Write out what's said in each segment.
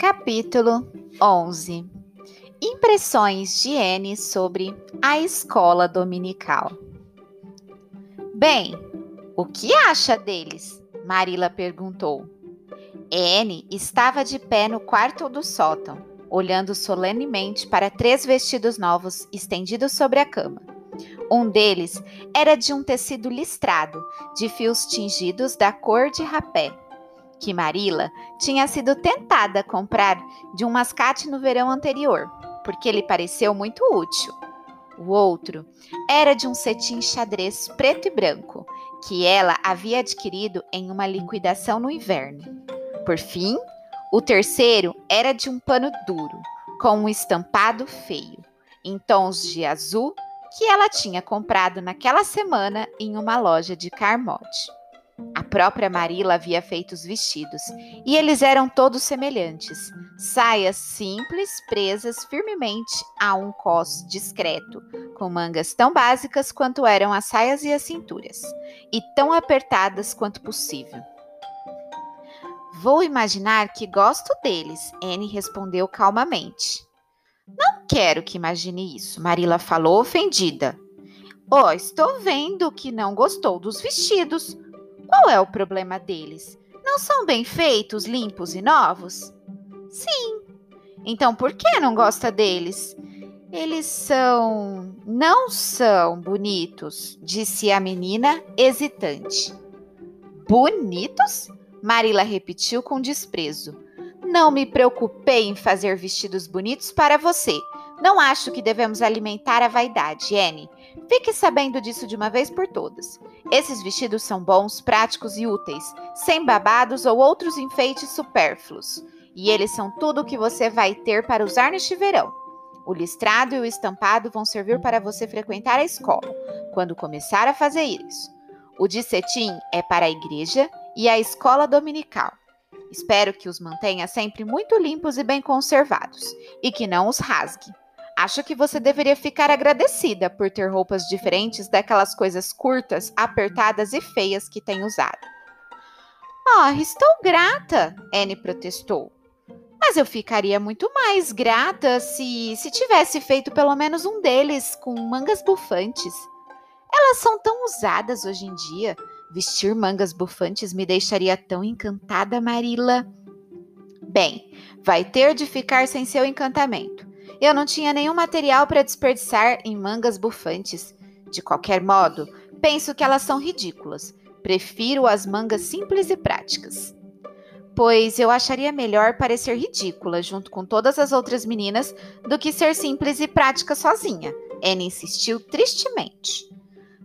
Capítulo 11 Impressões de N sobre a escola dominical. Bem, o que acha deles? Marila perguntou. N estava de pé no quarto do sótão, olhando solenemente para três vestidos novos estendidos sobre a cama. Um deles era de um tecido listrado, de fios tingidos da cor de rapé que Marila tinha sido tentada comprar de um mascate no verão anterior, porque ele pareceu muito útil. O outro era de um cetim xadrez preto e branco, que ela havia adquirido em uma liquidação no inverno. Por fim, o terceiro era de um pano duro, com um estampado feio, em tons de azul, que ela tinha comprado naquela semana em uma loja de Carmode. Própria Marila havia feito os vestidos, e eles eram todos semelhantes. Saias simples, presas firmemente a um cos discreto, com mangas tão básicas quanto eram as saias e as cinturas, e tão apertadas quanto possível. Vou imaginar que gosto deles, Anne respondeu calmamente. Não quero que imagine isso, Marila falou ofendida. Oh, estou vendo que não gostou dos vestidos. Qual é o problema deles? Não são bem feitos, limpos e novos? Sim. Então por que não gosta deles? Eles são. não são bonitos, disse a menina, hesitante. Bonitos? Marila repetiu com desprezo. Não me preocupei em fazer vestidos bonitos para você. Não acho que devemos alimentar a vaidade, Anne. Fique sabendo disso de uma vez por todas. Esses vestidos são bons, práticos e úteis, sem babados ou outros enfeites supérfluos. E eles são tudo o que você vai ter para usar neste verão. O listrado e o estampado vão servir para você frequentar a escola, quando começar a fazer isso. O de cetim é para a igreja e a escola dominical. Espero que os mantenha sempre muito limpos e bem conservados, e que não os rasgue. Acho que você deveria ficar agradecida por ter roupas diferentes daquelas coisas curtas, apertadas e feias que tem usado. Oh, estou grata, Anne protestou. Mas eu ficaria muito mais grata se, se tivesse feito pelo menos um deles com mangas bufantes. Elas são tão usadas hoje em dia. Vestir mangas bufantes me deixaria tão encantada, Marila. Bem, vai ter de ficar sem seu encantamento. Eu não tinha nenhum material para desperdiçar em mangas bufantes. De qualquer modo, penso que elas são ridículas. Prefiro as mangas simples e práticas. Pois eu acharia melhor parecer ridícula junto com todas as outras meninas do que ser simples e prática sozinha. Anne insistiu tristemente.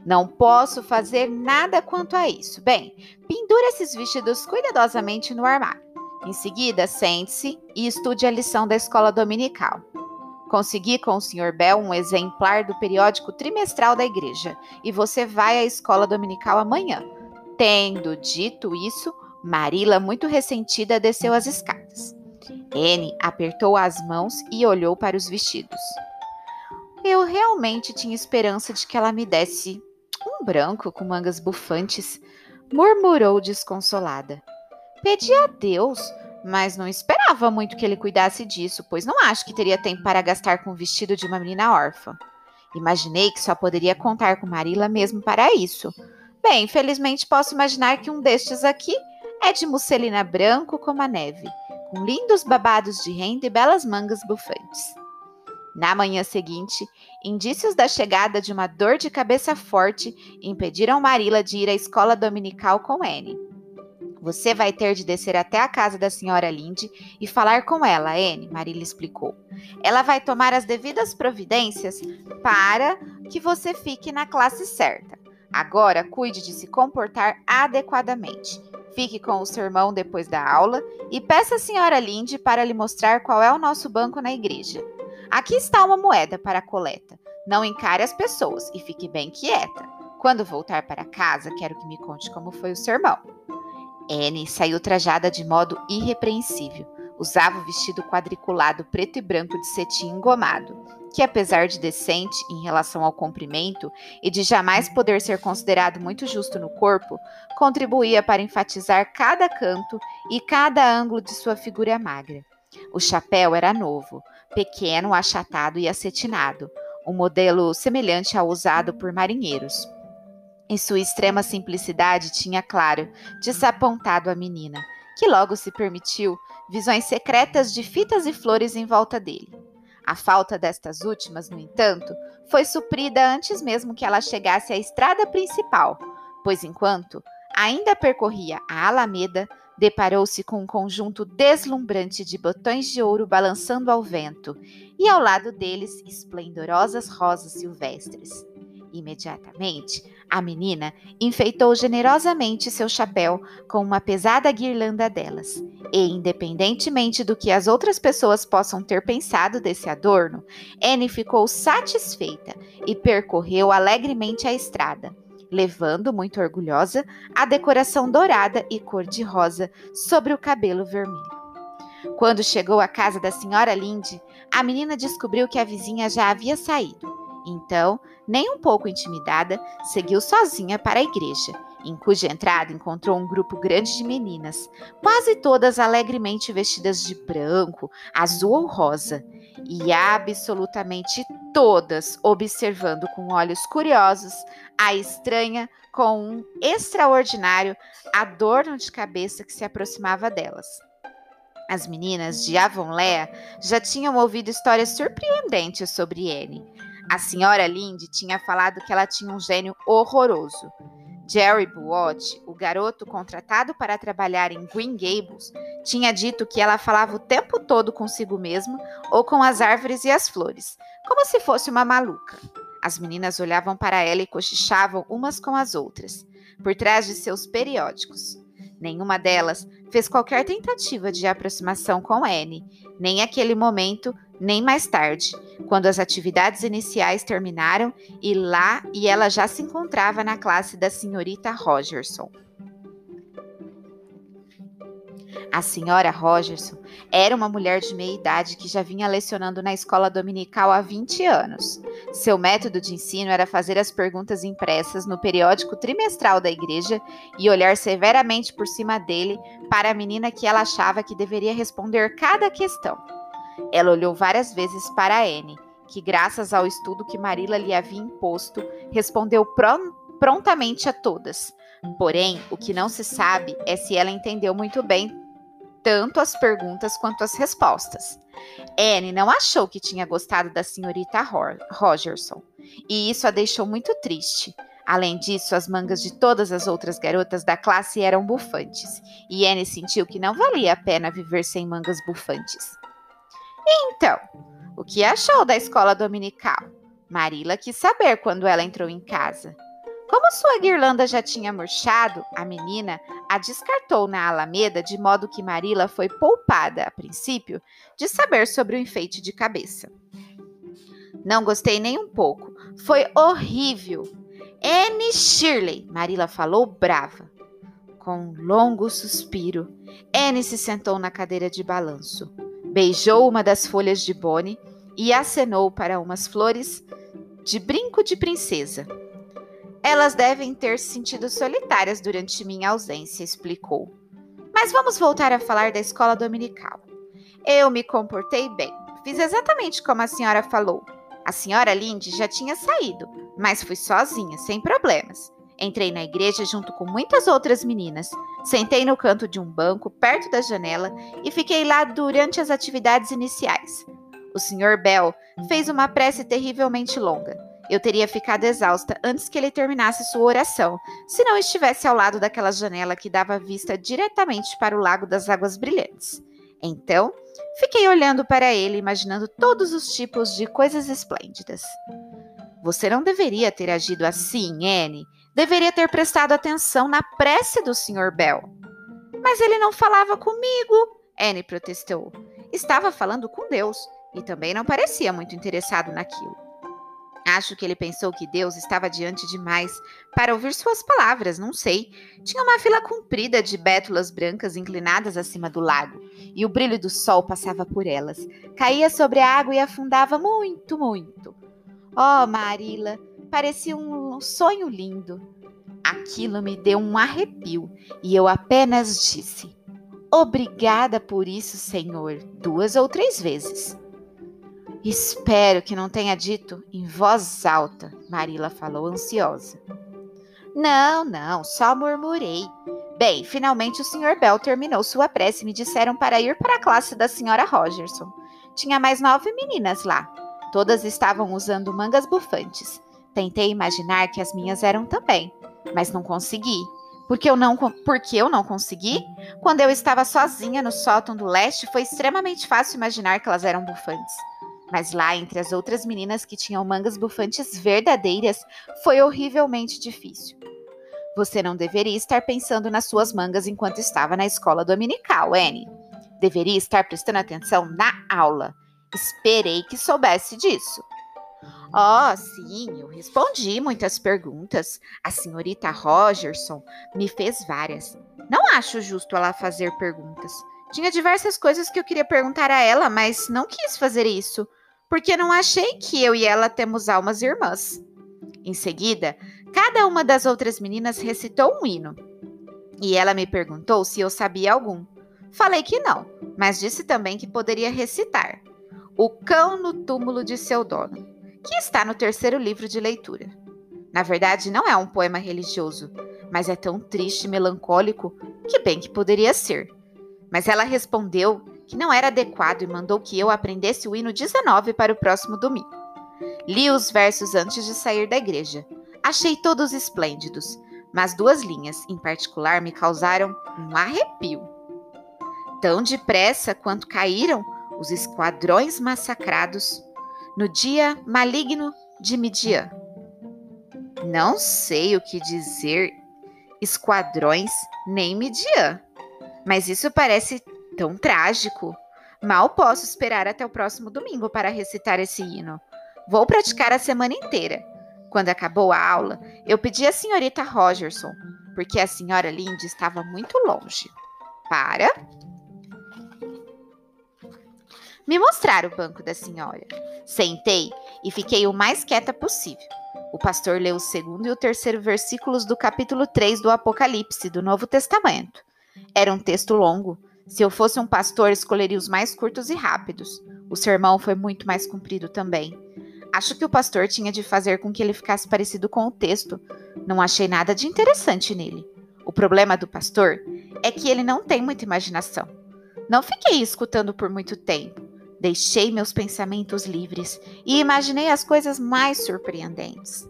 Não posso fazer nada quanto a isso. Bem, pendure esses vestidos cuidadosamente no armário. Em seguida, sente-se e estude a lição da escola dominical. Consegui com o Sr. Bell um exemplar do periódico trimestral da igreja e você vai à escola dominical amanhã. Tendo dito isso, Marila, muito ressentida, desceu as escadas. Anne apertou as mãos e olhou para os vestidos. Eu realmente tinha esperança de que ela me desse um branco com mangas bufantes, murmurou desconsolada. Pedi a Deus, mas não esperava muito que ele cuidasse disso, pois não acho que teria tempo para gastar com o vestido de uma menina órfã. Imaginei que só poderia contar com Marila mesmo para isso. Bem, felizmente posso imaginar que um destes aqui é de musselina branco como a neve, com lindos babados de renda e belas mangas bufantes. Na manhã seguinte, indícios da chegada de uma dor de cabeça forte impediram Marila de ir à escola dominical com Anne. Você vai ter de descer até a casa da senhora Linde e falar com ela, Anne, Marila explicou. Ela vai tomar as devidas providências para que você fique na classe certa. Agora, cuide de se comportar adequadamente. Fique com o seu irmão depois da aula e peça à senhora Linde para lhe mostrar qual é o nosso banco na igreja. Aqui está uma moeda para a coleta. Não encare as pessoas e fique bem quieta. Quando voltar para casa, quero que me conte como foi o sermão. Anne saiu trajada de modo irrepreensível. Usava o vestido quadriculado preto e branco de cetim engomado, que apesar de decente em relação ao comprimento e de jamais poder ser considerado muito justo no corpo, contribuía para enfatizar cada canto e cada ângulo de sua figura magra. O chapéu era novo, pequeno, achatado e acetinado, um modelo semelhante ao usado por marinheiros. Em sua extrema simplicidade, tinha, claro, desapontado a menina, que logo se permitiu visões secretas de fitas e flores em volta dele. A falta destas últimas, no entanto, foi suprida antes mesmo que ela chegasse à estrada principal, pois enquanto ainda percorria a Alameda, deparou-se com um conjunto deslumbrante de botões de ouro balançando ao vento, e ao lado deles esplendorosas rosas silvestres. Imediatamente, a menina enfeitou generosamente seu chapéu com uma pesada guirlanda delas, e, independentemente do que as outras pessoas possam ter pensado desse adorno, Anne ficou satisfeita e percorreu alegremente a estrada levando, muito orgulhosa, a decoração dourada e cor-de-rosa sobre o cabelo vermelho. Quando chegou à casa da senhora Linde, a menina descobriu que a vizinha já havia saído. Então, nem um pouco intimidada, seguiu sozinha para a igreja, em cuja entrada encontrou um grupo grande de meninas, quase todas alegremente vestidas de branco, azul ou rosa, e absolutamente todas observando com olhos curiosos a estranha com um extraordinário adorno de cabeça que se aproximava delas. As meninas de Avonlea já tinham ouvido histórias surpreendentes sobre Anne. A senhora Linde tinha falado que ela tinha um gênio horroroso. Jerry Buot, o garoto contratado para trabalhar em Green Gables, tinha dito que ela falava o tempo todo consigo mesma ou com as árvores e as flores, como se fosse uma maluca. As meninas olhavam para ela e cochichavam umas com as outras, por trás de seus periódicos. Nenhuma delas fez qualquer tentativa de aproximação com Anne, nem aquele momento, nem mais tarde, quando as atividades iniciais terminaram e lá e ela já se encontrava na classe da senhorita Rogerson. A senhora Rogerson era uma mulher de meia idade que já vinha lecionando na escola dominical há 20 anos. Seu método de ensino era fazer as perguntas impressas no periódico trimestral da igreja e olhar severamente por cima dele para a menina que ela achava que deveria responder cada questão. Ela olhou várias vezes para Anne, que, graças ao estudo que Marilla lhe havia imposto, respondeu prontamente a todas. Porém, o que não se sabe é se ela entendeu muito bem tanto as perguntas quanto as respostas. Anne não achou que tinha gostado da senhorita Rogerson, e isso a deixou muito triste. Além disso, as mangas de todas as outras garotas da classe eram bufantes, e Anne sentiu que não valia a pena viver sem mangas bufantes. Então, o que achou da escola dominical? Marila quis saber quando ela entrou em casa. Como sua guirlanda já tinha murchado, a menina a descartou na alameda de modo que Marila foi poupada, a princípio, de saber sobre o enfeite de cabeça. Não gostei nem um pouco. Foi horrível. Anne Shirley, Marila falou brava. Com um longo suspiro, Anne se sentou na cadeira de balanço, beijou uma das folhas de bone e acenou para umas flores de brinco de princesa elas devem ter se sentido solitárias durante minha ausência, explicou. Mas vamos voltar a falar da escola dominical. Eu me comportei bem. Fiz exatamente como a senhora falou. A senhora Linde já tinha saído, mas fui sozinha, sem problemas. Entrei na igreja junto com muitas outras meninas. Sentei no canto de um banco, perto da janela, e fiquei lá durante as atividades iniciais. O Sr. Bell fez uma prece terrivelmente longa. Eu teria ficado exausta antes que ele terminasse sua oração, se não estivesse ao lado daquela janela que dava vista diretamente para o Lago das Águas Brilhantes. Então, fiquei olhando para ele, imaginando todos os tipos de coisas esplêndidas. Você não deveria ter agido assim, Anne. Deveria ter prestado atenção na prece do Sr. Bell. Mas ele não falava comigo, Anne protestou. Estava falando com Deus e também não parecia muito interessado naquilo. Acho que ele pensou que Deus estava diante demais para ouvir suas palavras, não sei. Tinha uma fila comprida de bétulas brancas inclinadas acima do lago, e o brilho do sol passava por elas, caía sobre a água e afundava muito, muito. Oh, Marila, parecia um sonho lindo. Aquilo me deu um arrepio, e eu apenas disse: Obrigada por isso, Senhor, duas ou três vezes. Espero que não tenha dito em voz alta, Marila falou ansiosa. Não, não, só murmurei. Bem, finalmente o Sr. Bell terminou sua prece e me disseram para ir para a classe da Sra. Rogerson. Tinha mais nove meninas lá. Todas estavam usando mangas bufantes. Tentei imaginar que as minhas eram também, mas não consegui. Porque eu não, porque eu não consegui? Quando eu estava sozinha no sótão do leste, foi extremamente fácil imaginar que elas eram bufantes. Mas lá, entre as outras meninas que tinham mangas bufantes verdadeiras, foi horrivelmente difícil. Você não deveria estar pensando nas suas mangas enquanto estava na escola dominical, Annie. Deveria estar prestando atenção na aula. Esperei que soubesse disso. Oh, sim, eu respondi muitas perguntas. A senhorita Rogerson me fez várias. Não acho justo ela fazer perguntas. Tinha diversas coisas que eu queria perguntar a ela, mas não quis fazer isso, porque não achei que eu e ela temos almas irmãs. Em seguida, cada uma das outras meninas recitou um hino. E ela me perguntou se eu sabia algum. Falei que não, mas disse também que poderia recitar. O Cão no Túmulo de Seu Dono que está no terceiro livro de leitura. Na verdade, não é um poema religioso, mas é tão triste e melancólico que bem que poderia ser. Mas ela respondeu que não era adequado e mandou que eu aprendesse o hino 19 para o próximo domingo. Li os versos antes de sair da igreja. Achei todos esplêndidos, mas duas linhas, em particular, me causaram um arrepio. Tão depressa quanto caíram os esquadrões massacrados, no dia maligno de Midian. Não sei o que dizer esquadrões nem Midian, mas isso parece tão trágico. Mal posso esperar até o próximo domingo para recitar esse hino. Vou praticar a semana inteira. Quando acabou a aula, eu pedi à senhorita Rogerson, porque a senhora Lindy estava muito longe, para me mostrar o banco da senhora. Sentei e fiquei o mais quieta possível. O pastor leu o segundo e o terceiro versículos do capítulo 3 do Apocalipse, do Novo Testamento. Era um texto longo. Se eu fosse um pastor, escolheria os mais curtos e rápidos. O sermão foi muito mais comprido também. Acho que o pastor tinha de fazer com que ele ficasse parecido com o texto. Não achei nada de interessante nele. O problema do pastor é que ele não tem muita imaginação. Não fiquei escutando por muito tempo. Deixei meus pensamentos livres e imaginei as coisas mais surpreendentes.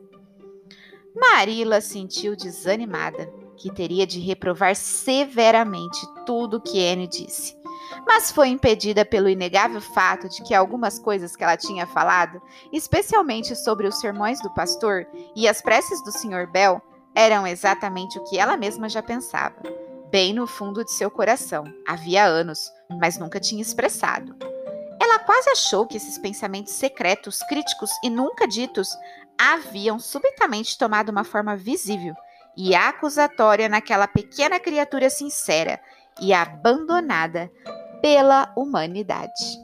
Marila sentiu desanimada, que teria de reprovar severamente tudo o que Anne disse. Mas foi impedida pelo inegável fato de que algumas coisas que ela tinha falado, especialmente sobre os sermões do pastor e as preces do Sr. Bell, eram exatamente o que ela mesma já pensava, bem no fundo de seu coração, havia anos, mas nunca tinha expressado. Ela quase achou que esses pensamentos secretos, críticos e nunca ditos haviam subitamente tomado uma forma visível e acusatória naquela pequena criatura sincera e abandonada pela humanidade.